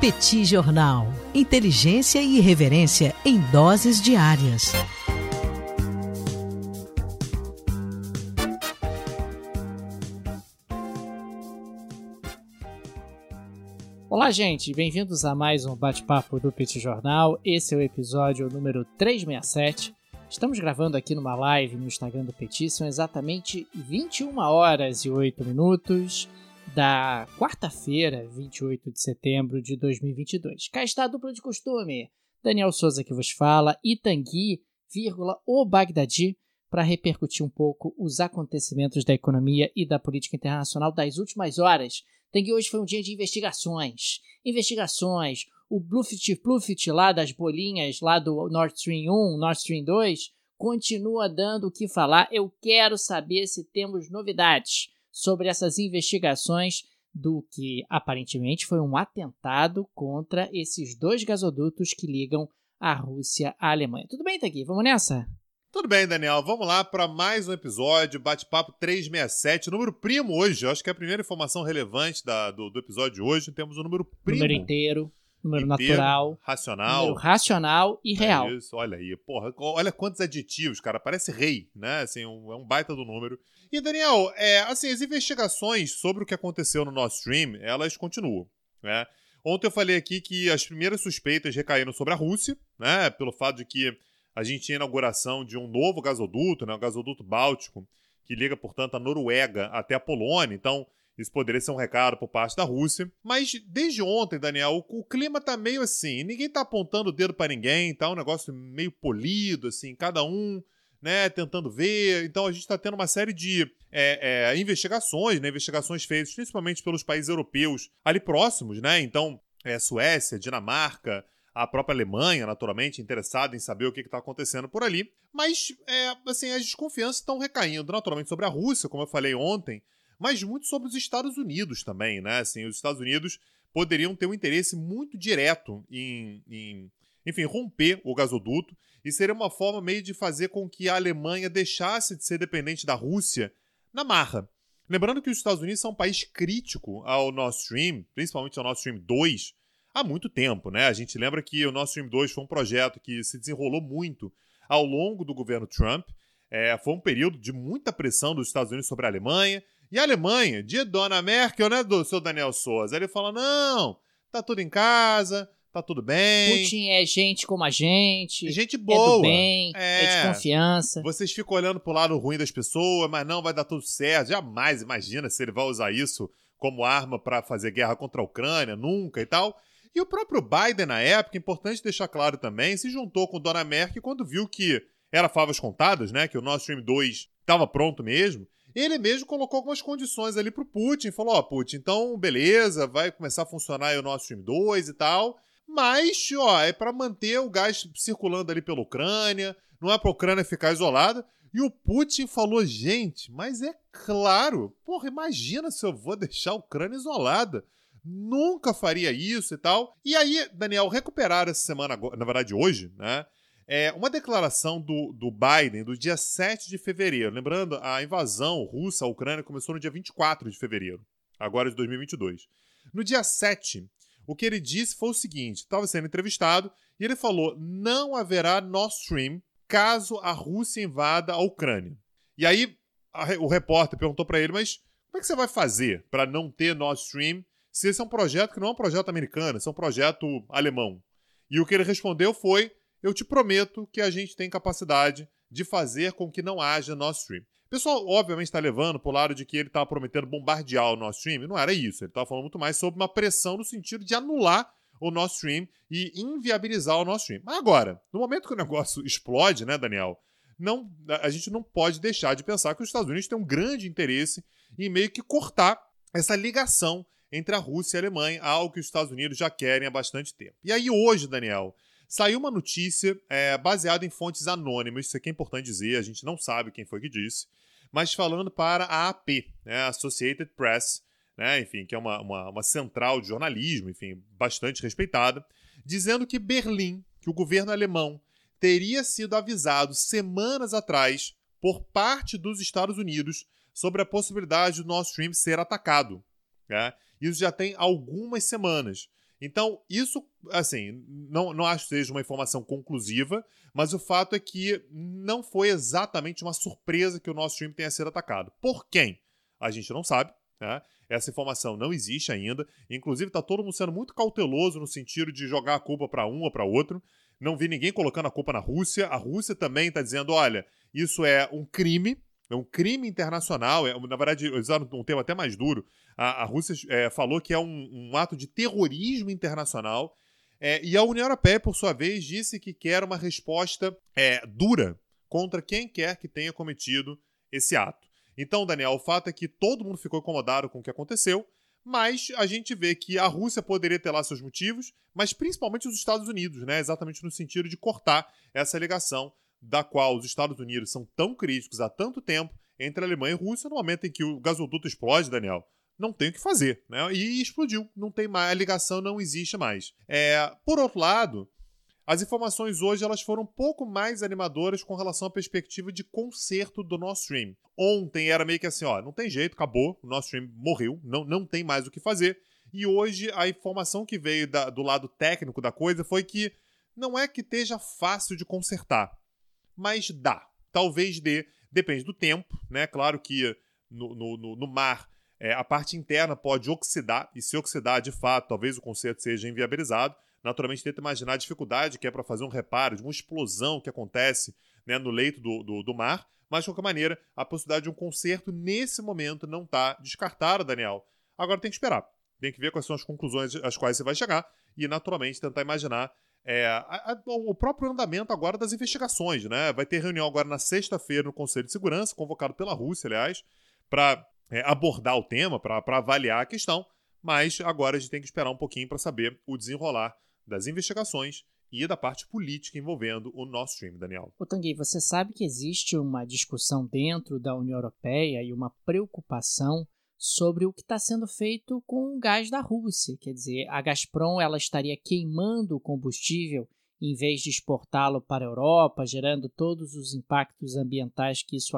Petit Jornal. Inteligência e irreverência em doses diárias. Olá, gente, bem-vindos a mais um bate-papo do Petit Jornal. Esse é o episódio número 367. Estamos gravando aqui numa live no Instagram do Petit, são exatamente 21 horas e 8 minutos da quarta-feira, 28 de setembro de 2022. Cá está a dupla de costume. Daniel Souza que vos fala e Tanguy, vírgula, o Bagdadi, para repercutir um pouco os acontecimentos da economia e da política internacional das últimas horas. Tanguy, hoje foi um dia de investigações. Investigações. O Bluffit Bluffit lá das bolinhas, lá do Nord Stream 1, Nord Stream 2, continua dando o que falar. Eu quero saber se temos novidades sobre essas investigações do que aparentemente foi um atentado contra esses dois gasodutos que ligam a Rússia à Alemanha. Tudo bem, Tagui? Vamos nessa? Tudo bem, Daniel. Vamos lá para mais um episódio, bate-papo 367, número primo hoje. Eu acho que é a primeira informação relevante da, do, do, episódio de hoje. Temos o um número primo. Número inteiro, número natural. Racional. Número racional e é real. Isso, olha aí. Porra, olha quantos aditivos, cara. Parece rei, né? Assim, um, é um baita do número. E, Daniel, é, assim, as investigações sobre o que aconteceu no nosso stream, elas continuam, né? Ontem eu falei aqui que as primeiras suspeitas recaíram sobre a Rússia, né? Pelo fato de que a gente tinha a inauguração de um novo gasoduto, né? O gasoduto Báltico, que liga, portanto, a Noruega até a Polônia. Então, isso poderia ser um recado por parte da Rússia. Mas desde ontem, Daniel, o, o clima tá meio assim. Ninguém tá apontando o dedo para ninguém, tá um negócio meio polido, assim, cada um né, tentando ver. Então a gente está tendo uma série de é, é, investigações, né, investigações feitas principalmente pelos países europeus ali próximos, né? Então, é, Suécia, Dinamarca, a própria Alemanha, naturalmente, interessada em saber o que está acontecendo por ali. Mas, é, assim, as desconfianças estão recaindo naturalmente sobre a Rússia, como eu falei ontem, mas muito sobre os Estados Unidos também, né? Assim, os Estados Unidos poderiam ter um interesse muito direto em, em enfim, romper o gasoduto e seria uma forma meio de fazer com que a Alemanha deixasse de ser dependente da Rússia na marra. Lembrando que os Estados Unidos são um país crítico ao Nord Stream, principalmente ao Nord Stream 2, há muito tempo, né? A gente lembra que o Nord Stream 2 foi um projeto que se desenrolou muito ao longo do governo Trump. É, foi um período de muita pressão dos Estados Unidos sobre a Alemanha. E a Alemanha, de Dona Merkel, né, do seu Daniel Souza, ele fala: não, tá tudo em casa, tá tudo bem. Putin é gente como a gente. Gente boa. É do bem, é, é de confiança. Vocês ficam olhando pro lado ruim das pessoas, mas não vai dar tudo certo. Jamais imagina se ele vai usar isso como arma para fazer guerra contra a Ucrânia, nunca e tal. E o próprio Biden, na época, importante deixar claro também, se juntou com Dona Merkel quando viu que era favas contadas, né? Que o Nord Stream 2 estava pronto mesmo. Ele mesmo colocou algumas condições ali pro Putin. Falou: Ó, oh, Putin, então beleza, vai começar a funcionar aí o Nord Stream 2 e tal. Mas, ó, é para manter o gás circulando ali pela Ucrânia, não é para a Ucrânia ficar isolada. E o Putin falou, gente, mas é claro, porra, imagina se eu vou deixar a Ucrânia isolada. Nunca faria isso e tal. E aí, Daniel, recuperar essa semana, na verdade hoje, né? É uma declaração do, do Biden do dia 7 de fevereiro. Lembrando, a invasão russa à Ucrânia começou no dia 24 de fevereiro, agora de 2022. No dia 7, o que ele disse foi o seguinte: estava sendo entrevistado e ele falou: não haverá Nord Stream caso a Rússia invada a Ucrânia. E aí a, o repórter perguntou para ele: mas como é que você vai fazer para não ter Nord Stream se esse é um projeto que não é um projeto americano, esse é um projeto alemão? E o que ele respondeu foi: eu te prometo que a gente tem capacidade de fazer com que não haja Nord Stream. O pessoal, obviamente, está levando para o lado de que ele estava prometendo bombardear o Nord Stream. Não era isso. Ele estava falando muito mais sobre uma pressão no sentido de anular o Nord Stream e inviabilizar o Nord Stream. Agora, no momento que o negócio explode, né, Daniel? Não, a gente não pode deixar de pensar que os Estados Unidos têm um grande interesse em meio que cortar essa ligação entre a Rússia e a Alemanha, algo que os Estados Unidos já querem há bastante tempo. E aí, hoje, Daniel, saiu uma notícia é, baseada em fontes anônimas, isso aqui é importante dizer, a gente não sabe quem foi que disse, mas falando para a AP, né, Associated Press, né, enfim, que é uma, uma, uma central de jornalismo, enfim, bastante respeitada, dizendo que Berlim, que o governo alemão, teria sido avisado semanas atrás por parte dos Estados Unidos sobre a possibilidade do Nord Stream ser atacado. Né? Isso já tem algumas semanas. Então, isso, assim, não, não acho que seja uma informação conclusiva, mas o fato é que não foi exatamente uma surpresa que o nosso time tenha sido atacado. Por quem? A gente não sabe, né? Essa informação não existe ainda. Inclusive, está todo mundo sendo muito cauteloso no sentido de jogar a culpa para um ou para outro. Não vi ninguém colocando a culpa na Rússia. A Rússia também está dizendo: olha, isso é um crime, é um crime internacional. É, na verdade, usando um termo até mais duro, a, a Rússia é, falou que é um, um, ato de terrorismo internacional. É, e a União Europeia, por sua vez, disse que quer uma resposta é, dura contra quem quer que tenha cometido esse ato. Então, Daniel, o fato é que todo mundo ficou incomodado com o que aconteceu, mas a gente vê que a Rússia poderia ter lá seus motivos, mas principalmente os Estados Unidos, né? Exatamente no sentido de cortar essa ligação da qual os Estados Unidos são tão críticos há tanto tempo entre Alemanha e Rússia, no momento em que o gasoduto explode, Daniel, não tem o que fazer, né? E explodiu, não tem mais, a ligação não existe mais. É, por outro lado, as informações hoje elas foram um pouco mais animadoras com relação à perspectiva de conserto do nosso stream. Ontem era meio que assim, ó, não tem jeito, acabou, o nosso stream morreu, não, não tem mais o que fazer. E hoje a informação que veio da, do lado técnico da coisa foi que não é que esteja fácil de consertar, mas dá. Talvez dê, depende do tempo, né? Claro que no, no, no mar é, a parte interna pode oxidar, e se oxidar de fato, talvez o conserto seja inviabilizado naturalmente tenta imaginar a dificuldade que é para fazer um reparo de uma explosão que acontece né, no leito do, do, do, mar, mas de qualquer maneira, a possibilidade de um conserto nesse momento não está descartada, Daniel. Agora tem que esperar, tem que ver quais são as conclusões às quais você vai chegar e, naturalmente, tentar imaginar é, a, a, o próprio andamento agora das investigações. Né? Vai ter reunião agora na sexta-feira no Conselho de Segurança, convocado pela Rússia, aliás, para é, abordar o tema, para avaliar a questão, mas agora a gente tem que esperar um pouquinho para saber o desenrolar das investigações e da parte política envolvendo o Nord Stream, Daniel. Ô Tanguy, você sabe que existe uma discussão dentro da União Europeia e uma preocupação sobre o que está sendo feito com o gás da Rússia. Quer dizer, a Gazprom ela estaria queimando o combustível em vez de exportá-lo para a Europa, gerando todos os impactos ambientais que isso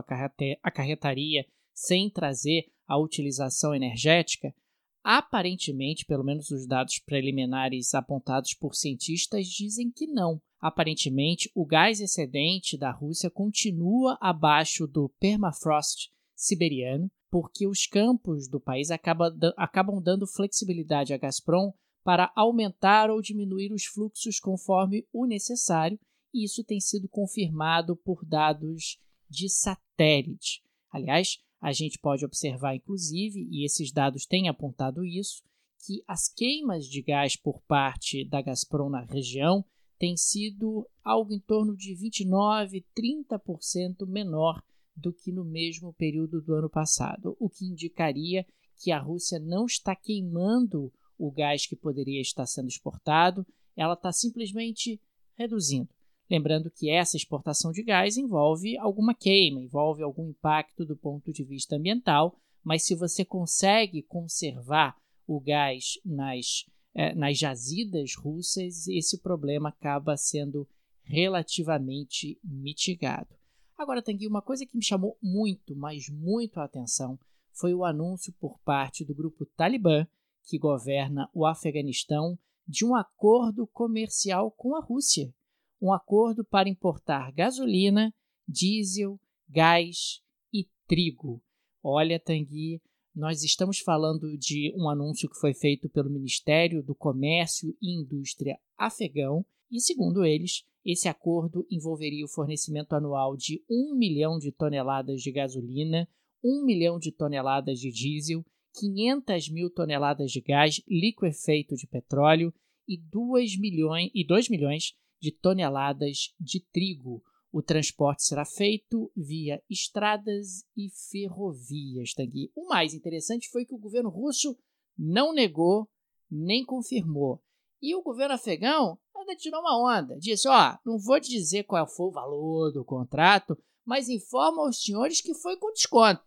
acarretaria sem trazer a utilização energética. Aparentemente, pelo menos os dados preliminares apontados por cientistas dizem que não. Aparentemente, o gás excedente da Rússia continua abaixo do permafrost siberiano, porque os campos do país acabam, dando flexibilidade à Gazprom para aumentar ou diminuir os fluxos conforme o necessário, e isso tem sido confirmado por dados de satélite. Aliás, a gente pode observar, inclusive, e esses dados têm apontado isso, que as queimas de gás por parte da Gazprom na região têm sido algo em torno de 29, 30% menor do que no mesmo período do ano passado, o que indicaria que a Rússia não está queimando o gás que poderia estar sendo exportado, ela está simplesmente reduzindo. Lembrando que essa exportação de gás envolve alguma queima, envolve algum impacto do ponto de vista ambiental, mas se você consegue conservar o gás nas, eh, nas jazidas russas, esse problema acaba sendo relativamente mitigado. Agora, aqui uma coisa que me chamou muito, mas muito a atenção foi o anúncio por parte do grupo Talibã, que governa o Afeganistão, de um acordo comercial com a Rússia um acordo para importar gasolina, diesel, gás e trigo. Olha, Tanguy, nós estamos falando de um anúncio que foi feito pelo Ministério do Comércio e Indústria afegão, e segundo eles, esse acordo envolveria o fornecimento anual de 1 milhão de toneladas de gasolina, 1 milhão de toneladas de diesel, 500 mil toneladas de gás liquefeito de petróleo e 2 milhões, e 2 milhões de toneladas de trigo. O transporte será feito via estradas e ferrovias, Tanguy. O mais interessante foi que o governo russo não negou nem confirmou. E o governo afegão ainda tirou uma onda. Disse: Ó, oh, não vou te dizer qual foi o valor do contrato, mas informa aos senhores que foi com desconto.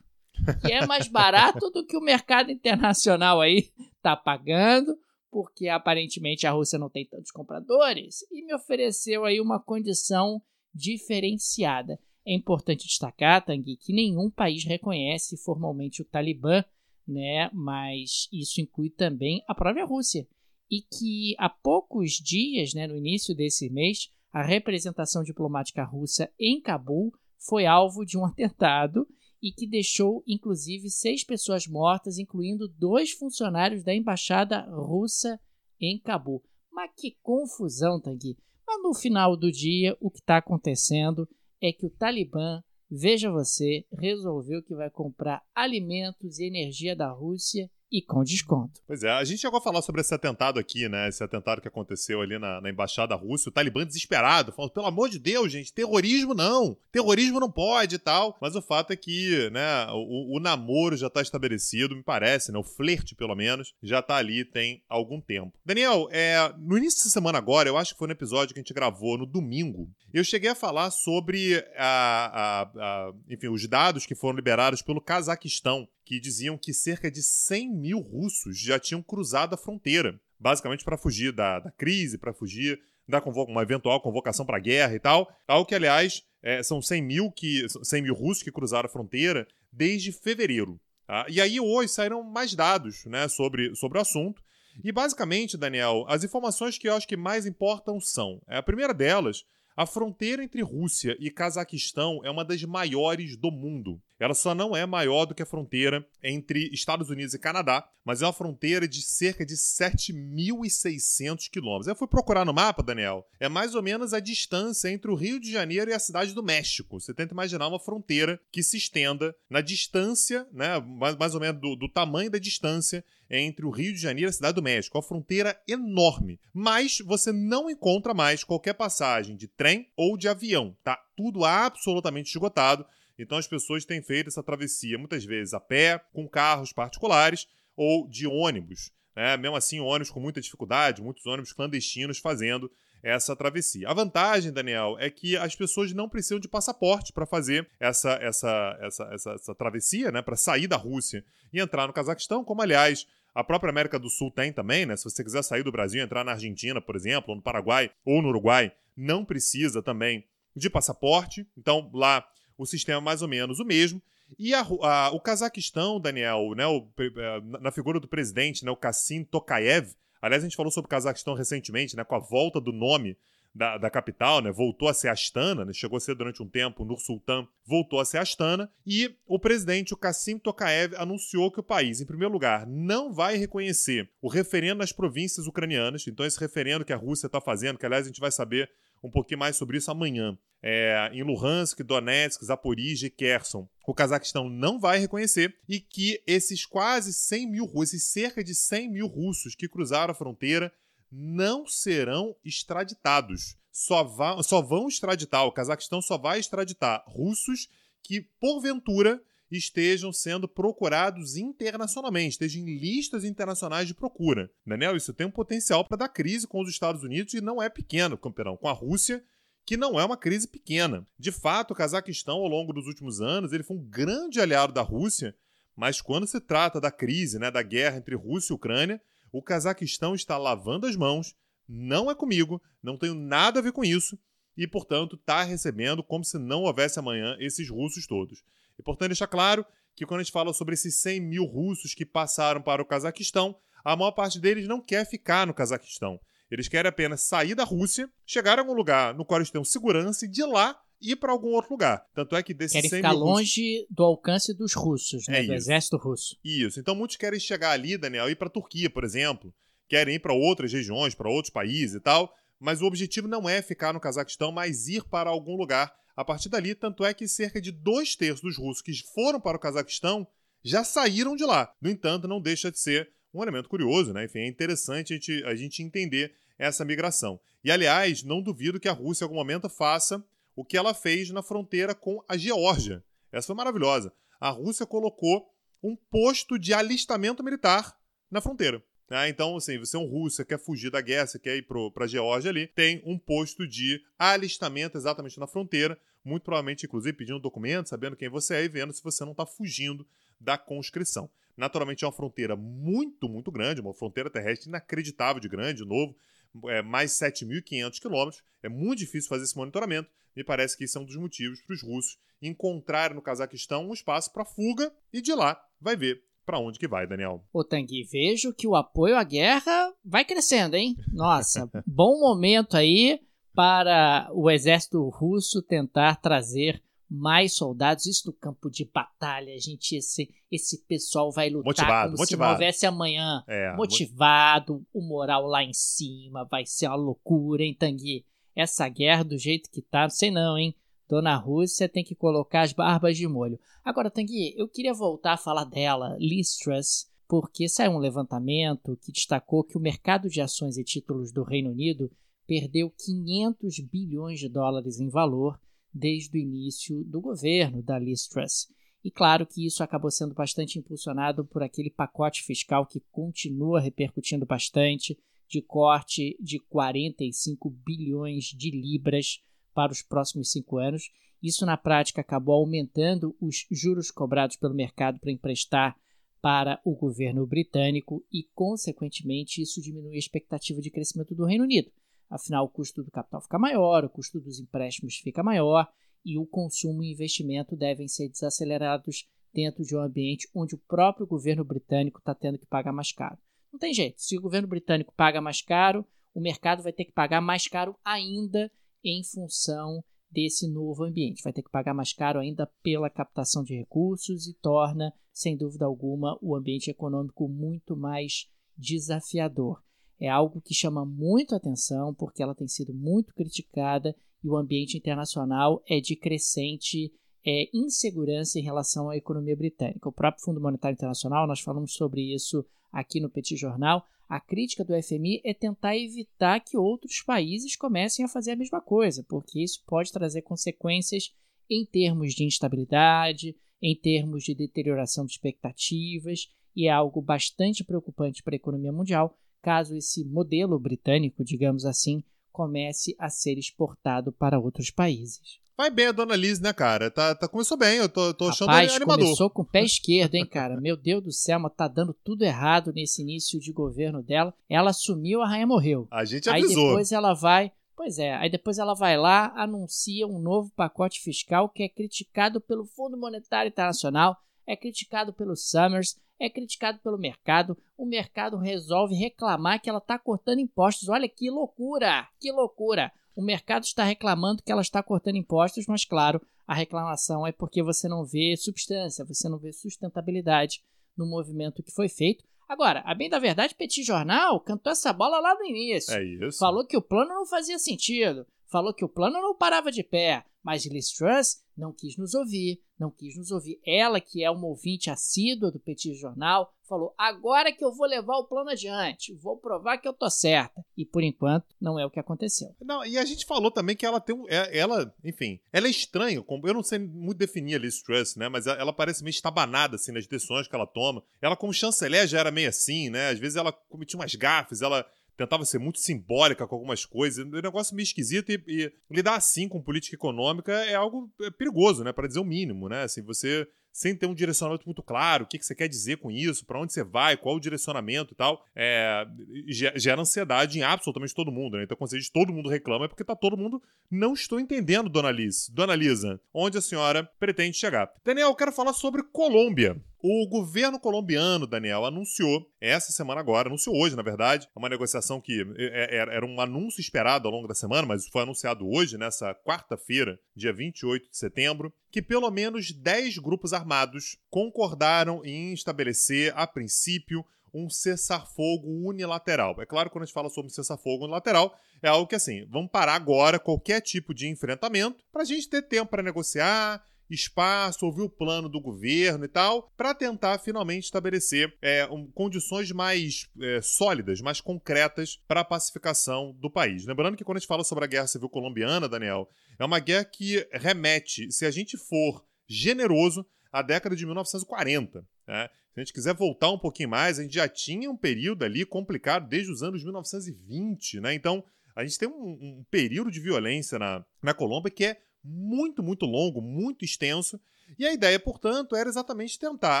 Que é mais barato do que o mercado internacional aí está pagando porque aparentemente a Rússia não tem tantos compradores, e me ofereceu aí uma condição diferenciada. É importante destacar, Tanguy, que nenhum país reconhece formalmente o Talibã, né? mas isso inclui também a própria Rússia. E que há poucos dias, né, no início desse mês, a representação diplomática russa em Cabul foi alvo de um atentado e que deixou inclusive seis pessoas mortas, incluindo dois funcionários da embaixada russa em Cabul. Mas que confusão, Tanguy! Mas no final do dia, o que está acontecendo é que o Talibã, veja você, resolveu que vai comprar alimentos e energia da Rússia e com desconto. Pois é, a gente chegou a falar sobre esse atentado aqui, né? Esse atentado que aconteceu ali na, na embaixada russa, o Talibã desesperado, falando, pelo amor de Deus, gente, terrorismo não, terrorismo não pode e tal. Mas o fato é que, né, o, o namoro já está estabelecido, me parece, né? O flerte, pelo menos, já está ali tem algum tempo. Daniel, é, no início da semana agora, eu acho que foi no episódio que a gente gravou no domingo, eu cheguei a falar sobre a, a, a enfim, os dados que foram liberados pelo Cazaquistão que diziam que cerca de 100 mil russos já tinham cruzado a fronteira, basicamente para fugir da, da crise, para fugir da uma eventual convocação para guerra e tal. Algo que, aliás, é, são 100 mil, que, 100 mil russos que cruzaram a fronteira desde fevereiro. Tá? E aí hoje saíram mais dados né, sobre, sobre o assunto. E basicamente, Daniel, as informações que eu acho que mais importam são: é, a primeira delas a fronteira entre Rússia e Cazaquistão é uma das maiores do mundo. Ela só não é maior do que a fronteira entre Estados Unidos e Canadá, mas é uma fronteira de cerca de 7.600 quilômetros. Eu fui procurar no mapa, Daniel. É mais ou menos a distância entre o Rio de Janeiro e a cidade do México. Você tenta imaginar uma fronteira que se estenda na distância, né, mais, ou menos do, do tamanho da distância entre o Rio de Janeiro e a Cidade do México. Uma fronteira enorme. Mas você não encontra mais qualquer passagem de trem ou de avião. Tá tudo absolutamente esgotado. Então as pessoas têm feito essa travessia muitas vezes a pé, com carros particulares ou de ônibus. Né? Mesmo assim, ônibus com muita dificuldade, muitos ônibus clandestinos fazendo essa travessia. A vantagem, Daniel, é que as pessoas não precisam de passaporte para fazer essa, essa, essa, essa, essa travessia, né? para sair da Rússia e entrar no Cazaquistão, como aliás a própria América do Sul tem também, né? Se você quiser sair do Brasil e entrar na Argentina, por exemplo, ou no Paraguai ou no Uruguai, não precisa também de passaporte. Então, lá o sistema é mais ou menos o mesmo. E a, a, o Cazaquistão, Daniel, né, o, é, na figura do presidente, né, o Kassim Tokayev, aliás, a gente falou sobre o Cazaquistão recentemente, né, com a volta do nome da, da capital, né? Voltou a ser Astana, né? chegou a ser durante um tempo Nur Sultan, voltou a ser Astana. E o presidente, o Kassim Tokayev, anunciou que o país, em primeiro lugar, não vai reconhecer o referendo nas províncias ucranianas. Então, esse referendo que a Rússia está fazendo, que aliás a gente vai saber um pouquinho mais sobre isso amanhã. É, em Luhansk, Donetsk, Zaporizhia e Kherson, o Cazaquistão não vai reconhecer e que esses quase 100 mil esses cerca de 100 mil russos que cruzaram a fronteira não serão extraditados. Só, só vão extraditar, o Cazaquistão só vai extraditar russos que, porventura, estejam sendo procurados internacionalmente, estejam em listas internacionais de procura. Daniel, isso tem um potencial para dar crise com os Estados Unidos e não é pequeno, campeão, com a Rússia, que não é uma crise pequena. De fato, o Cazaquistão, ao longo dos últimos anos, ele foi um grande aliado da Rússia, mas quando se trata da crise, né, da guerra entre Rússia e Ucrânia, o Cazaquistão está lavando as mãos, não é comigo, não tenho nada a ver com isso, e, portanto, está recebendo como se não houvesse amanhã esses russos todos. É importante deixar claro que quando a gente fala sobre esses 100 mil russos que passaram para o Cazaquistão, a maior parte deles não quer ficar no Cazaquistão. Eles querem apenas sair da Rússia, chegar a algum lugar no qual eles tenham segurança e de lá ir para algum outro lugar. Tanto é que desses querem 100 ficar mil longe russos... do alcance dos russos, né? É do isso. exército russo. Isso. Então muitos querem chegar ali, Daniel, ir para a Turquia, por exemplo. Querem ir para outras regiões, para outros países e tal. Mas o objetivo não é ficar no Cazaquistão, mas ir para algum lugar a partir dali. Tanto é que cerca de dois terços dos russos que foram para o Cazaquistão já saíram de lá. No entanto, não deixa de ser um elemento curioso, né? Enfim, é interessante a gente, a gente entender essa migração. E, aliás, não duvido que a Rússia em algum momento faça o que ela fez na fronteira com a Geórgia. Essa foi maravilhosa. A Rússia colocou um posto de alistamento militar na fronteira. Ah, então, assim, você é um russo, quer fugir da guerra, você quer ir para a Geórgia ali, tem um posto de alistamento exatamente na fronteira, muito provavelmente, inclusive, pedindo documento, sabendo quem você é e vendo se você não está fugindo da conscrição. Naturalmente, é uma fronteira muito, muito grande, uma fronteira terrestre inacreditável de grande, de novo, é, mais 7.500 quilômetros. É muito difícil fazer esse monitoramento. Me parece que isso é um dos motivos para os russos encontrarem no Cazaquistão um espaço para fuga e de lá vai ver para onde que vai, Daniel. Ô Tanguy, vejo que o apoio à guerra vai crescendo, hein? Nossa, bom momento aí para o exército russo tentar trazer mais soldados, isso no campo de batalha, gente, esse, esse pessoal vai lutar motivado, como motivado. se não houvesse amanhã. É, motivado, o moral lá em cima, vai ser uma loucura, hein, Tanguy? Essa guerra do jeito que tá, não sei não, hein? Dona Rússia tem que colocar as barbas de molho. Agora, Tanguy, eu queria voltar a falar dela, Liz Truss, porque saiu um levantamento que destacou que o mercado de ações e títulos do Reino Unido perdeu 500 bilhões de dólares em valor desde o início do governo da Liz Truss. E claro que isso acabou sendo bastante impulsionado por aquele pacote fiscal que continua repercutindo bastante, de corte de 45 bilhões de libras para os próximos cinco anos. Isso, na prática, acabou aumentando os juros cobrados pelo mercado para emprestar para o governo britânico e, consequentemente, isso diminui a expectativa de crescimento do Reino Unido. Afinal, o custo do capital fica maior, o custo dos empréstimos fica maior e o consumo e investimento devem ser desacelerados dentro de um ambiente onde o próprio governo britânico está tendo que pagar mais caro. Não tem jeito. Se o governo britânico paga mais caro, o mercado vai ter que pagar mais caro ainda em função desse novo ambiente. Vai ter que pagar mais caro ainda pela captação de recursos e torna, sem dúvida alguma, o ambiente econômico muito mais desafiador é algo que chama muito atenção porque ela tem sido muito criticada e o ambiente internacional é de crescente é, insegurança em relação à economia britânica. O próprio Fundo Monetário Internacional, nós falamos sobre isso aqui no Petit Jornal, a crítica do FMI é tentar evitar que outros países comecem a fazer a mesma coisa, porque isso pode trazer consequências em termos de instabilidade, em termos de deterioração de expectativas, e é algo bastante preocupante para a economia mundial, caso esse modelo britânico, digamos assim, comece a ser exportado para outros países. Vai bem a Dona Liz, né, cara? Tá, tá, começou bem, eu tô, tô achando Rapaz, animador. começou com o pé esquerdo, hein, cara? Meu Deus do céu, mas tá dando tudo errado nesse início de governo dela. Ela sumiu, a rainha morreu. A gente Aí avisou. depois ela vai... Pois é, aí depois ela vai lá, anuncia um novo pacote fiscal que é criticado pelo Fundo Monetário Internacional, é criticado pelo Summers, é criticado pelo mercado. O mercado resolve reclamar que ela está cortando impostos. Olha que loucura! Que loucura! O mercado está reclamando que ela está cortando impostos, mas claro, a reclamação é porque você não vê substância, você não vê sustentabilidade no movimento que foi feito. Agora, a bem da verdade, Petit Jornal cantou essa bola lá no início. É isso. Falou que o plano não fazia sentido. Falou que o plano não parava de pé. Mas Liz Truss não quis nos ouvir, não quis nos ouvir. Ela, que é uma ouvinte assídua do Petit Jornal, falou: agora que eu vou levar o plano adiante, vou provar que eu tô certa. E por enquanto, não é o que aconteceu. Não, e a gente falou também que ela tem um. é- Ela, enfim, ela é estranha. Eu não sei muito definir a Liz Truss, né? Mas ela parece meio estabanada, assim, nas decisões que ela toma. Ela, como chanceler, já era meio assim, né? Às vezes ela cometia umas gafes, ela tentava ser muito simbólica com algumas coisas. Um negócio meio esquisito e, e lidar assim com política econômica é algo é, perigoso, né? Para dizer o mínimo, né? Assim, você sem ter um direcionamento muito claro, o que, que você quer dizer com isso, para onde você vai, qual o direcionamento e tal, é, ge- gera ansiedade em absolutamente todo mundo, né? Então, quando você diz todo mundo reclama, é porque tá todo mundo não estou entendendo, dona Liz. Dona Lisa, onde a senhora pretende chegar? Daniel, eu quero falar sobre Colômbia. O governo colombiano, Daniel, anunciou essa semana agora, anunciou hoje, na verdade, uma negociação que é- é- era um anúncio esperado ao longo da semana, mas foi anunciado hoje, nessa quarta-feira, dia 28 de setembro, que pelo menos 10 grupos armados concordaram em estabelecer, a princípio, um cessar-fogo unilateral. É claro, quando a gente fala sobre cessar-fogo unilateral, é algo que assim, vamos parar agora qualquer tipo de enfrentamento para a gente ter tempo para negociar, espaço, ouvir o plano do governo e tal, para tentar finalmente estabelecer é, um- condições mais é, sólidas, mais concretas para a pacificação do país. Lembrando que quando a gente fala sobre a guerra civil colombiana, Daniel, é uma guerra que remete, se a gente for generoso, à década de 1940. né? Se a gente quiser voltar um pouquinho mais, a gente já tinha um período ali complicado desde os anos 1920, né? Então, a gente tem um, um período de violência na, na Colômbia que é muito, muito longo, muito extenso. E a ideia, portanto, era exatamente tentar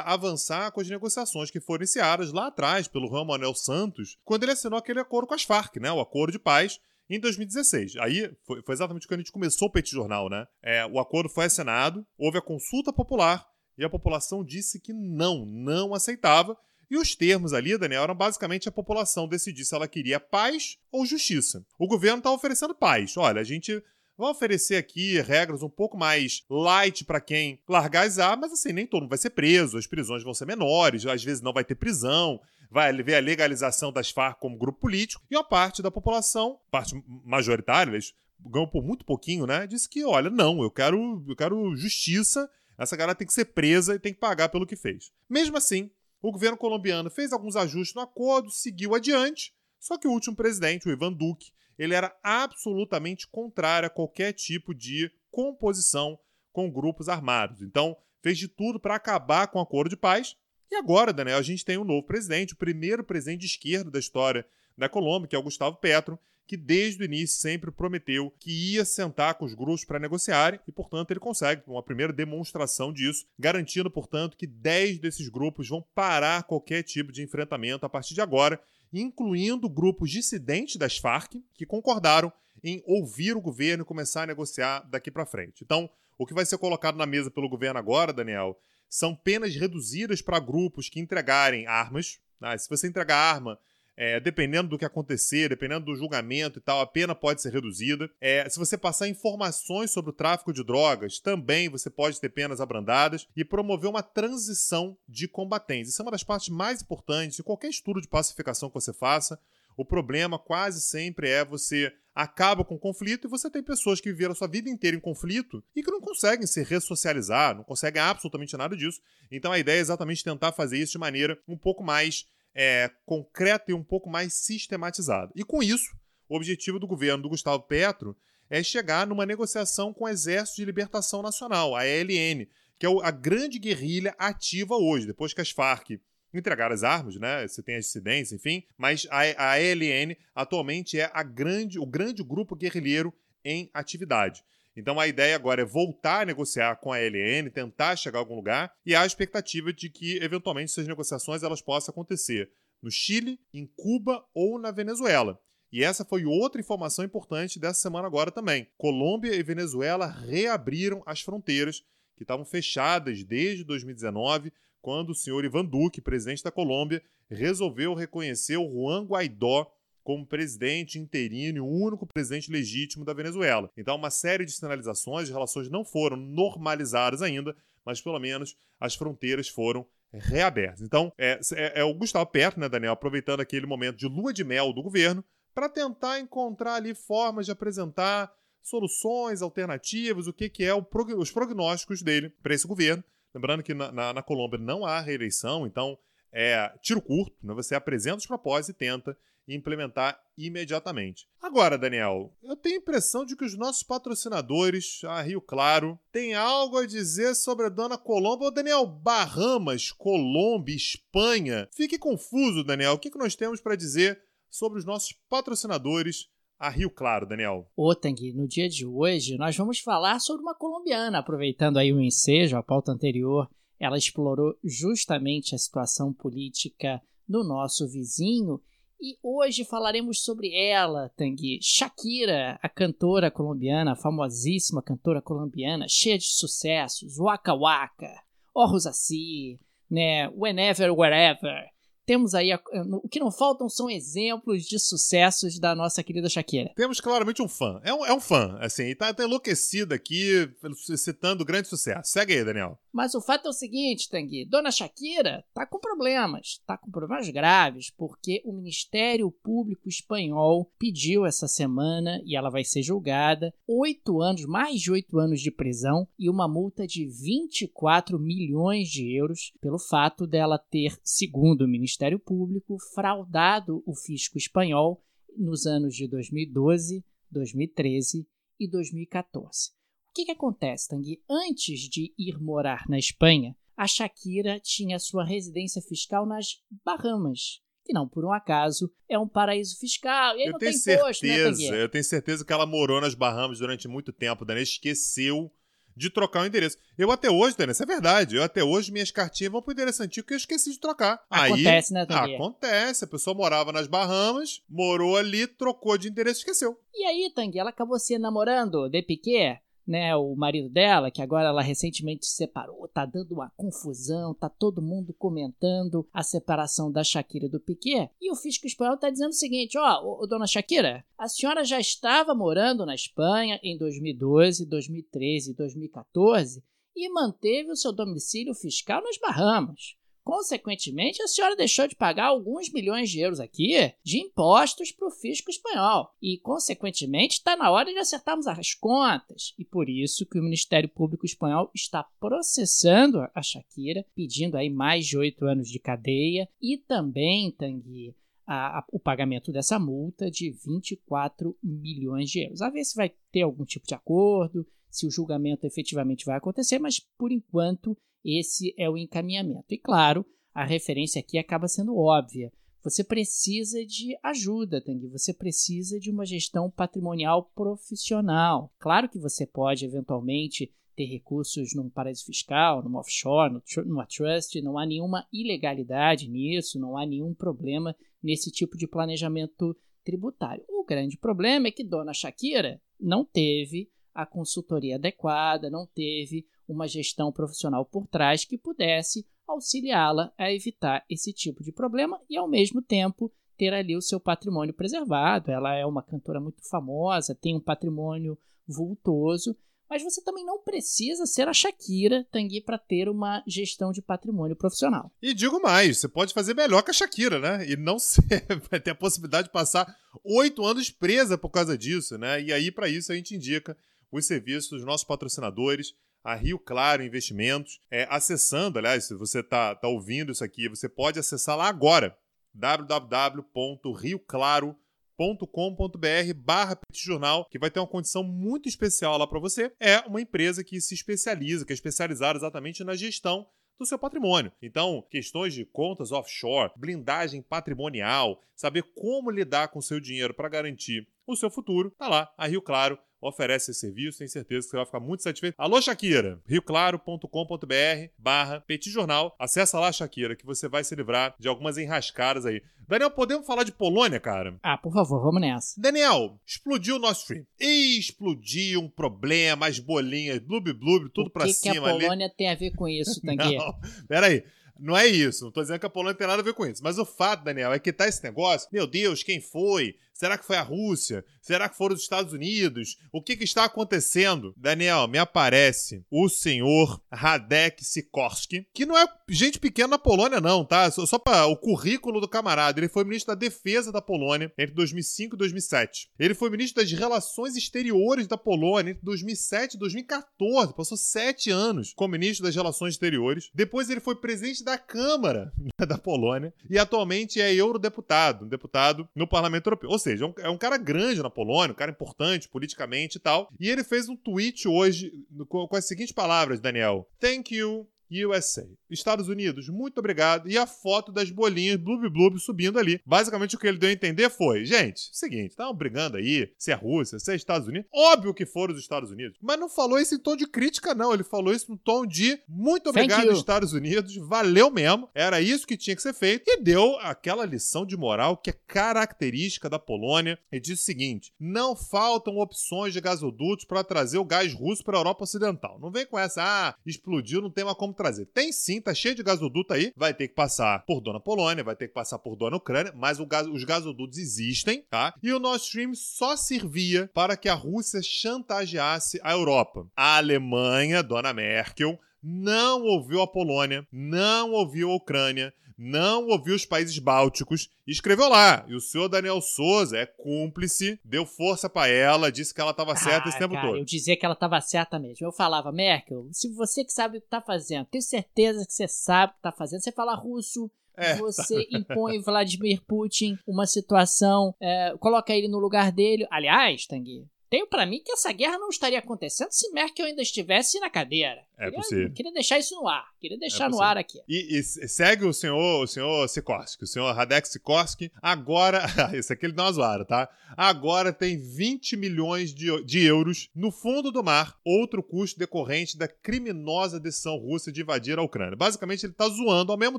avançar com as negociações que foram iniciadas lá atrás pelo Juan Manuel Santos, quando ele assinou aquele acordo com as Farc, né? O acordo de paz em 2016. Aí foi, foi exatamente quando a gente começou o Petit Jornal, né? É, o acordo foi assinado, houve a consulta popular e a população disse que não, não aceitava. E os termos ali, Daniel, eram basicamente a população decidir se ela queria paz ou justiça. O governo está oferecendo paz. Olha, a gente vai oferecer aqui regras um pouco mais light para quem largar as armas, assim, nem todo mundo vai ser preso, as prisões vão ser menores, às vezes não vai ter prisão, vai haver a legalização das Farc como grupo político, e a parte da população, parte majoritária, eles ganham por muito pouquinho, né? Disse que, olha, não, eu quero, eu quero justiça, essa galera tem que ser presa e tem que pagar pelo que fez. Mesmo assim, o governo colombiano fez alguns ajustes no acordo, seguiu adiante, só que o último presidente, o Ivan Duque, ele era absolutamente contrário a qualquer tipo de composição com grupos armados. Então, fez de tudo para acabar com o acordo de paz. E agora, Daniel, a gente tem um novo presidente, o primeiro presidente de esquerda da história da Colômbia, que é o Gustavo Petro, que desde o início sempre prometeu que ia sentar com os grupos para negociarem e, portanto, ele consegue uma primeira demonstração disso, garantindo, portanto, que 10 desses grupos vão parar qualquer tipo de enfrentamento a partir de agora, incluindo grupos dissidentes das Farc que concordaram em ouvir o governo e começar a negociar daqui para frente. Então, o que vai ser colocado na mesa pelo governo agora, Daniel, são penas reduzidas para grupos que entregarem armas. Né? Se você entregar arma é, dependendo do que acontecer, dependendo do julgamento e tal, a pena pode ser reduzida. É, se você passar informações sobre o tráfico de drogas, também você pode ter penas abrandadas e promover uma transição de combatentes. Isso é uma das partes mais importantes de qualquer estudo de pacificação que você faça. O problema quase sempre é você acaba com o conflito e você tem pessoas que viveram a sua vida inteira em conflito e que não conseguem se ressocializar, não conseguem absolutamente nada disso. Então a ideia é exatamente tentar fazer isso de maneira um pouco mais é, concreta e um pouco mais sistematizada. E com isso, o objetivo do governo do Gustavo Petro é chegar numa negociação com o Exército de Libertação Nacional, a ELN, que é a grande guerrilha ativa hoje, depois que as Farc entregaram as armas, né? Você tem as dissidências, enfim, mas a, a ELN atualmente é a grande, o grande grupo guerrilheiro em atividade. Então a ideia agora é voltar a negociar com a LN, tentar chegar a algum lugar, e há a expectativa de que, eventualmente, essas negociações elas possam acontecer no Chile, em Cuba ou na Venezuela. E essa foi outra informação importante dessa semana agora também. Colômbia e Venezuela reabriram as fronteiras que estavam fechadas desde 2019, quando o senhor Ivan Duque, presidente da Colômbia, resolveu reconhecer o Juan Guaidó como presidente interino e o único presidente legítimo da Venezuela. Então, uma série de sinalizações, as relações não foram normalizadas ainda, mas pelo menos as fronteiras foram reabertas. Então, é, é, é o Gustavo Petro, né, Daniel, aproveitando aquele momento de lua de mel do governo para tentar encontrar ali formas de apresentar soluções alternativas, o que, que é o, os prognósticos dele para esse governo. Lembrando que na, na, na Colômbia não há reeleição, então é tiro curto, né? você apresenta os propósitos e tenta e implementar imediatamente. Agora, Daniel, eu tenho a impressão de que os nossos patrocinadores, a Rio Claro, têm algo a dizer sobre a dona Colombo. Ô, Daniel, Bahamas, Colômbia, Espanha. Fique confuso, Daniel. O que, que nós temos para dizer sobre os nossos patrocinadores a Rio Claro, Daniel. Ô, Tang, no dia de hoje nós vamos falar sobre uma colombiana, aproveitando aí o ensejo, a pauta anterior, ela explorou justamente a situação política no nosso vizinho e hoje falaremos sobre ela, Tanguy. Shakira, a cantora colombiana, a famosíssima cantora colombiana, cheia de sucessos, Waka Waka, Orros Assi, né, Whenever, Wherever temos aí. A, o que não faltam são exemplos de sucessos da nossa querida Shakira. Temos claramente um fã. É um, é um fã, assim, e tá, tá enlouquecido aqui, citando grande sucesso. Segue aí, Daniel. Mas o fato é o seguinte, Tanguy: Dona Shakira tá com problemas. Tá com problemas graves, porque o Ministério Público Espanhol pediu essa semana, e ela vai ser julgada, oito anos, mais de oito anos de prisão e uma multa de 24 milhões de euros pelo fato dela ter, segundo o Ministério Ministério Público fraudado o fisco espanhol nos anos de 2012, 2013 e 2014. O que, que acontece, Tanguy? Antes de ir morar na Espanha, a Shakira tinha sua residência fiscal nas Bahamas, que não por um acaso é um paraíso fiscal. E aí eu não tenho tem certeza, imposto, né, Eu tenho certeza que ela morou nas Bahamas durante muito tempo, Dani. Esqueceu de trocar o endereço. Eu até hoje, Dani, isso é verdade. Eu até hoje, minhas cartinhas vão pro endereço antigo que eu esqueci de trocar. Acontece, Aí, né, Thalia? Acontece. A pessoa morava nas Bahamas, morou ali, trocou de endereço e esqueceu. E aí, Tang, ela acabou se namorando de Piquet né, o marido dela, que agora ela recentemente se separou, tá dando uma confusão, tá todo mundo comentando a separação da Shakira do Piquet. E o fisco espanhol tá dizendo o seguinte: ó, oh, dona Shakira, a senhora já estava morando na Espanha em 2012, 2013 e 2014 e manteve o seu domicílio fiscal nas Bahamas. Consequentemente, a senhora deixou de pagar alguns milhões de euros aqui de impostos para o fisco espanhol. E, consequentemente, está na hora de acertarmos as contas. E por isso que o Ministério Público Espanhol está processando a Shakira, pedindo aí mais de oito anos de cadeia e também, Tanguy, a, a, o pagamento dessa multa de 24 milhões de euros. A ver se vai ter algum tipo de acordo, se o julgamento efetivamente vai acontecer, mas por enquanto esse é o encaminhamento. E claro, a referência aqui acaba sendo óbvia. Você precisa de ajuda, Tanguy. Você precisa de uma gestão patrimonial profissional. Claro que você pode, eventualmente, ter recursos num paraíso fiscal, num offshore, numa trust. Não há nenhuma ilegalidade nisso, não há nenhum problema nesse tipo de planejamento tributário. O grande problema é que Dona Shakira não teve a consultoria adequada, não teve uma gestão profissional por trás que pudesse auxiliá-la a evitar esse tipo de problema e, ao mesmo tempo, ter ali o seu patrimônio preservado. Ela é uma cantora muito famosa, tem um patrimônio vultoso, mas você também não precisa ser a Shakira, Tanguy, para ter uma gestão de patrimônio profissional. E digo mais, você pode fazer melhor que a Shakira, né? E não ser, vai ter a possibilidade de passar oito anos presa por causa disso, né? E aí, para isso, a gente indica os serviços dos nossos patrocinadores, a Rio Claro Investimentos, é, acessando, aliás, se você está tá ouvindo isso aqui, você pode acessar lá agora, www.rioclaro.com.br barra Jornal, que vai ter uma condição muito especial lá para você. É uma empresa que se especializa, que é especializada exatamente na gestão do seu patrimônio. Então, questões de contas offshore, blindagem patrimonial, saber como lidar com o seu dinheiro para garantir o seu futuro, tá lá, a Rio Claro oferece esse serviço, tenho certeza que você vai ficar muito satisfeito. Alô, Shakira, rioclaro.com.br barra Petit Jornal. Acessa lá, Shakira, que você vai se livrar de algumas enrascadas aí. Daniel, podemos falar de Polônia, cara? Ah, por favor, vamos nessa. Daniel, explodiu o nosso stream. Explodiu um problema, as bolinhas, blub blub, tudo o pra que cima que a Polônia ali. tem a ver com isso, Tanguy? Não, peraí. Não é isso, não tô dizendo que a Polônia tem nada a ver com isso. Mas o fato, Daniel, é que tá esse negócio. Meu Deus, quem foi? Será que foi a Rússia? Será que foram os Estados Unidos? O que, que está acontecendo? Daniel, me aparece o senhor Radek Sikorski, que não é gente pequena na Polônia, não, tá? Só, só para o currículo do camarada. Ele foi ministro da Defesa da Polônia entre 2005 e 2007. Ele foi ministro das Relações Exteriores da Polônia entre 2007 e 2014. Passou sete anos como ministro das Relações Exteriores. Depois ele foi presidente da Câmara da Polônia e atualmente é eurodeputado, um deputado no Parlamento Europeu. Ou seja, é um, é um, cara grande na Polônia, um cara importante politicamente e tal. E ele fez um tweet hoje com, com as seguintes palavras, Daniel. Thank you, USA. Estados Unidos, muito obrigado. E a foto das bolinhas blub blub subindo ali. Basicamente o que ele deu a entender foi: gente, seguinte, estavam brigando aí se é Rússia, se é Estados Unidos. Óbvio que foram os Estados Unidos. Mas não falou isso em tom de crítica, não. Ele falou isso no tom de muito obrigado, Estados Unidos. Valeu mesmo. Era isso que tinha que ser feito. E deu aquela lição de moral que é característica da Polônia. E disse o seguinte: não faltam opções de gasodutos para trazer o gás russo para a Europa Ocidental. Não vem com essa, ah, explodiu, não tem mais como trazer. Tem sim, tá cheio de gasoduto aí. Vai ter que passar por dona Polônia, vai ter que passar por dona Ucrânia, mas gás, os gasodutos existem, tá? E o Nord Stream só servia para que a Rússia chantageasse a Europa. A Alemanha, dona Merkel, não ouviu a Polônia, não ouviu a Ucrânia, não ouviu os países bálticos e escreveu lá. E o senhor Daniel Souza é cúmplice, deu força para ela, disse que ela estava certa esse tempo cara, todo. Eu dizia que ela estava certa mesmo. Eu falava, Merkel, se você que sabe o que está fazendo, tenho certeza que você sabe o que está fazendo, você fala russo. É, você tá... impõe Vladimir Putin uma situação, é, coloca ele no lugar dele. Aliás, Tanguy, tenho para mim que essa guerra não estaria acontecendo se Merkel ainda estivesse na cadeira. É queria, possível. Queria deixar isso no ar. Queria deixar É no ar aqui. E, e segue o senhor, o senhor Sikorsky, o senhor Radek Sikorsky. Agora, esse aqui ele dá uma zoada, tá? Agora tem 20 milhões de, de euros no fundo do mar, outro custo decorrente da criminosa decisão russa de invadir a Ucrânia. Basicamente, ele tá zoando ao mesmo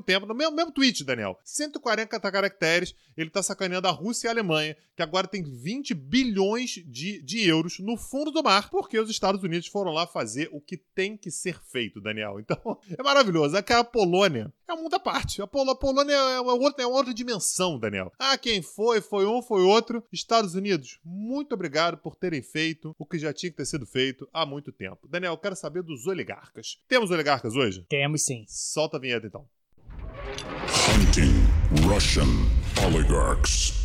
tempo, no mesmo, mesmo tweet, Daniel. 140 caracteres, ele tá sacaneando a Rússia e a Alemanha, que agora tem 20 bilhões de, de euros no fundo do mar, porque os Estados Unidos foram lá fazer o que tem que ser feito, Daniel. Então, é maravilhoso. Aquela Polônia é um mundo à parte. A, Pol a Polônia é uma, outra, é uma outra dimensão, Daniel. Ah, quem foi, foi um, foi outro. Estados Unidos, muito obrigado por terem feito o que já tinha que ter sido feito há muito tempo. Daniel, eu quero saber dos oligarcas. Temos oligarcas hoje? Temos sim. Solta a vinheta então. Hunting Russian oligarchs.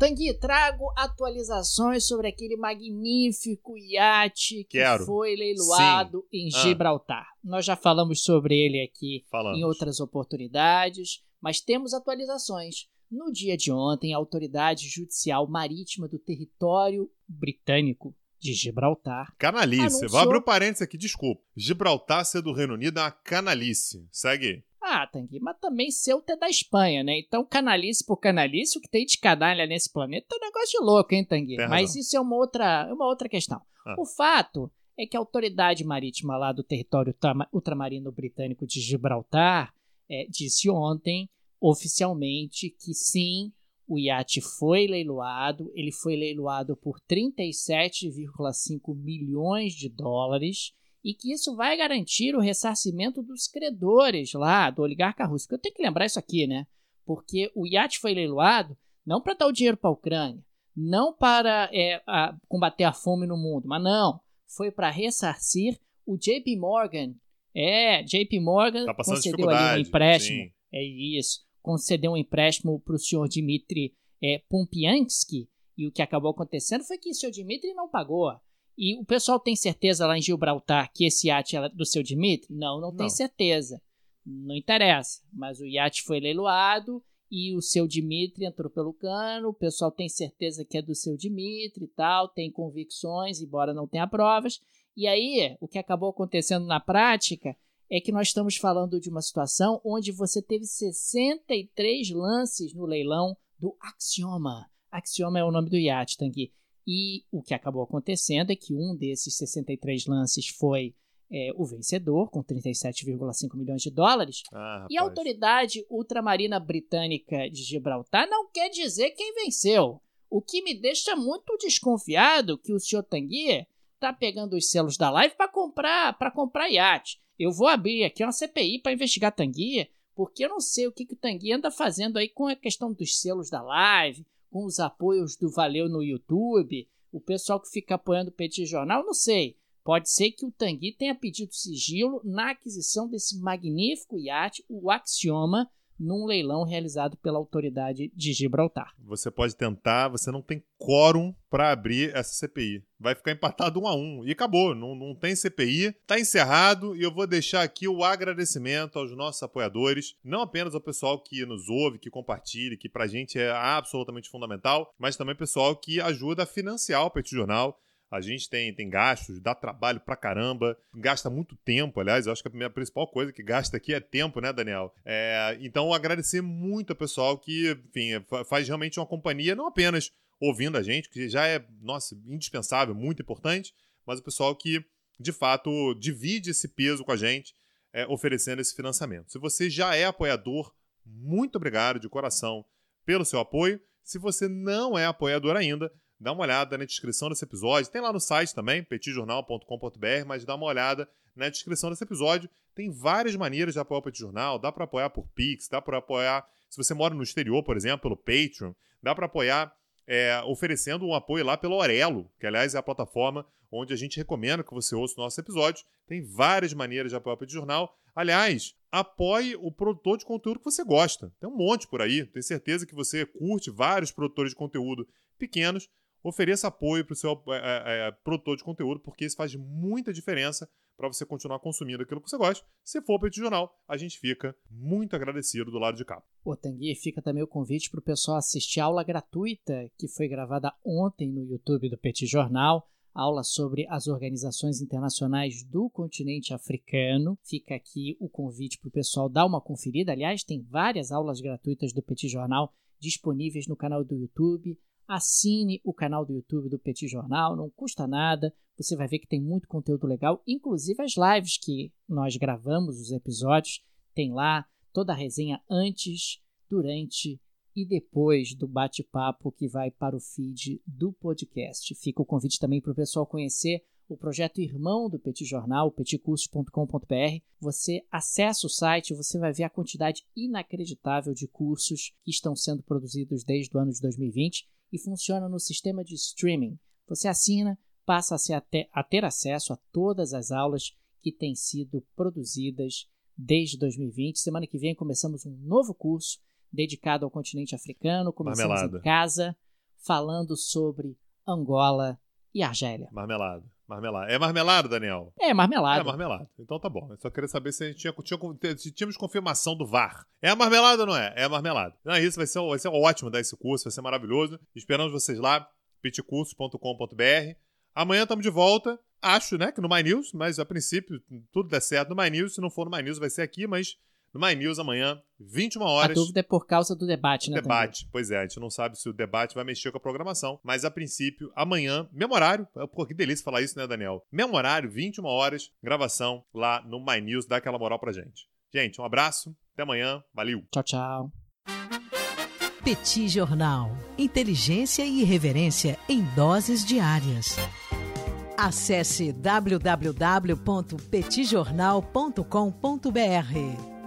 Tanguy, trago atualizações sobre aquele magnífico iate que Quero. foi leiloado em Ah. Gibraltar. Nós já falamos sobre ele aqui Falamos. em outras oportunidades, mas temos atualizações. No dia de ontem, a Autoridade Judicial Marítima do Território Britânico de Gibraltar Canalice. Anunciou- Vou abrir um parênteses aqui, desculpa. Gibraltar ser do Reino Unido é uma canalice. Segue Ah, Tanguy, mas também Ceuta é da Espanha, né? Então, canalice por canalice, o que tem de canalha nesse planeta é um negócio de louco, hein, Tanguy? Tem Mas razão. isso é uma outra, é uma outra questão. Ah. O fato é que a autoridade marítima lá do território ultrama- ultramarino britânico de Gibraltar eh, disse ontem, oficialmente, que sim, o iate foi leiloado. Ele foi leiloado por 37,5 milhões de dólares e que isso vai garantir o ressarcimento dos credores lá do oligarca russo. Porque Eu tenho que lembrar isso aqui, né? Porque o iate foi leiloado não para dar o dinheiro para a Ucrânia, não para é, a- combater a fome no mundo, mas não, foi para ressarcir o JP Morgan. É, JP Morgan Tá concedeu ali um empréstimo. Sim. É isso. Concedeu um empréstimo para o senhor Dmitry é, Pompiansky. E o que acabou acontecendo foi que o senhor Dmitry não pagou. E o pessoal tem certeza lá em Gibraltar que esse iate é do seu Dmitry? Não, não tem Não. certeza. Não interessa. Mas o iate foi leiloado e o seu Dmitry entrou pelo cano. O pessoal tem certeza que é do seu Dmitry e tal, tem convicções, embora não tenha provas. E aí, o que acabou acontecendo na prática é que nós estamos falando de uma situação onde você teve 63 lances no leilão do Axioma. Axioma é o nome do iate, Tanguy. E o que acabou acontecendo é que um desses 63 lances foi é, o vencedor, com 37,5 milhões de dólares. Ah, E a autoridade ultramarina britânica de Gibraltar não quer dizer quem venceu. O que me deixa muito desconfiado que o senhor Tanguy tá pegando os selos da live para comprar para comprar iate. Eu vou abrir aqui uma CPI para investigar Tanguy, porque eu não sei o que, que o Tanguy anda fazendo aí com a questão dos selos da live, com os apoios do Valeu no YouTube, o pessoal que fica apoiando o Petit Jornal, não sei. Pode ser que o Tanguy tenha pedido sigilo na aquisição desse magnífico iate, o Axioma, num leilão realizado pela autoridade de Gibraltar. Você pode tentar, você não tem quórum pra abrir essa CPI. Vai ficar empatado um a um. E acabou. Não, não tem CPI. Tá encerrado. E eu vou deixar aqui o agradecimento aos nossos apoiadores. Não apenas ao pessoal que nos ouve, que compartilha, que pra gente é absolutamente fundamental, mas também pessoal que ajuda a financiar o Petit Jornal. A gente tem, tem gastos, dá trabalho pra caramba, gasta muito tempo, aliás, eu acho que a minha principal coisa que gasta aqui é tempo, né, Daniel? É, então, agradecer muito ao pessoal que, enfim, fa- faz realmente uma companhia, não apenas ouvindo a gente, que já é, nossa, indispensável, muito importante, mas o pessoal que, de fato, divide esse peso com a gente, é, oferecendo esse financiamento. Se você já é apoiador, muito obrigado de coração pelo seu apoio. Se você não é apoiador ainda, dá uma olhada na descrição desse episódio. Tem lá no site também, petijornal.com.br, mas dá uma olhada na descrição desse episódio. Tem várias maneiras de apoiar o Petit Jornal. Dá para apoiar por Pix, dá para apoiar, se você mora no exterior, por exemplo, pelo Patreon. Dá para apoiar é, oferecendo um apoio lá pelo Orelo, que aliás é a plataforma onde a gente recomenda que você ouça os nossos episódios. Tem várias maneiras de apoiar o Petit Jornal. Aliás, apoie o produtor de conteúdo que você gosta. Tem um monte por aí. Tenho certeza que você curte vários produtores de conteúdo pequenos. Ofereça apoio para o seu é, é, é, produtor de conteúdo, porque isso faz muita diferença para você continuar consumindo aquilo que você gosta. Se for o Petit Jornal, a gente fica muito agradecido do lado de cá. Ô, Tanguy, fica também o convite para o pessoal assistir a aula gratuita que foi gravada ontem no YouTube do Petit Jornal. aula sobre as organizações internacionais do continente africano. Fica aqui o convite para o pessoal dar uma conferida. Aliás, tem várias aulas gratuitas do Petit Jornal disponíveis no canal do YouTube. Assine o canal do YouTube do Petit Jornal, não custa nada. Você vai ver que tem muito conteúdo legal, inclusive as lives que nós gravamos, os episódios, tem lá toda a resenha antes, durante e depois do bate-papo que vai para o feed do podcast. Fica o convite também para o pessoal conhecer o projeto irmão do Petit Jornal, petcursos.com.br. Você acessa o site, você vai ver a quantidade inacreditável de cursos que estão sendo produzidos desde o ano de 2020 e funciona no sistema de streaming. Você assina, passa a, ter acesso a todas as aulas que têm sido produzidas desde 2020. Semana que vem começamos um novo curso dedicado ao continente africano. Começamos Marmelada. em casa, falando sobre Angola e Argélia. Marmelada. Marmelada. É marmelada, Daniel? É marmelada. É marmelada. Então tá bom. Eu só queria saber se a gente tinha, tinha, se tínhamos confirmação do VAR. É a marmelada ou não é? É a marmelada. Não é isso, vai ser, vai ser ótimo dar esse curso, vai ser maravilhoso. Esperamos vocês lá, pitcurso.com.br. Amanhã estamos de volta. Acho, né, que no My News, mas a princípio tudo der certo no My News. Se não for no My News, vai ser aqui, mas no My News amanhã, 21 horas. A dúvida é por causa do debate, né? Debate, também. pois é, a gente não sabe se o debate vai mexer com a programação, mas a princípio, amanhã, mesmo horário, pô, que delícia falar isso, né, Daniel? Mesmo horário, 21 horas, gravação lá no My News, dá aquela moral pra gente. Gente, um abraço, até amanhã, valeu. Tchau, tchau. Petit Jornal. Inteligência e irreverência em doses diárias. Acesse www.petijornal.com.br.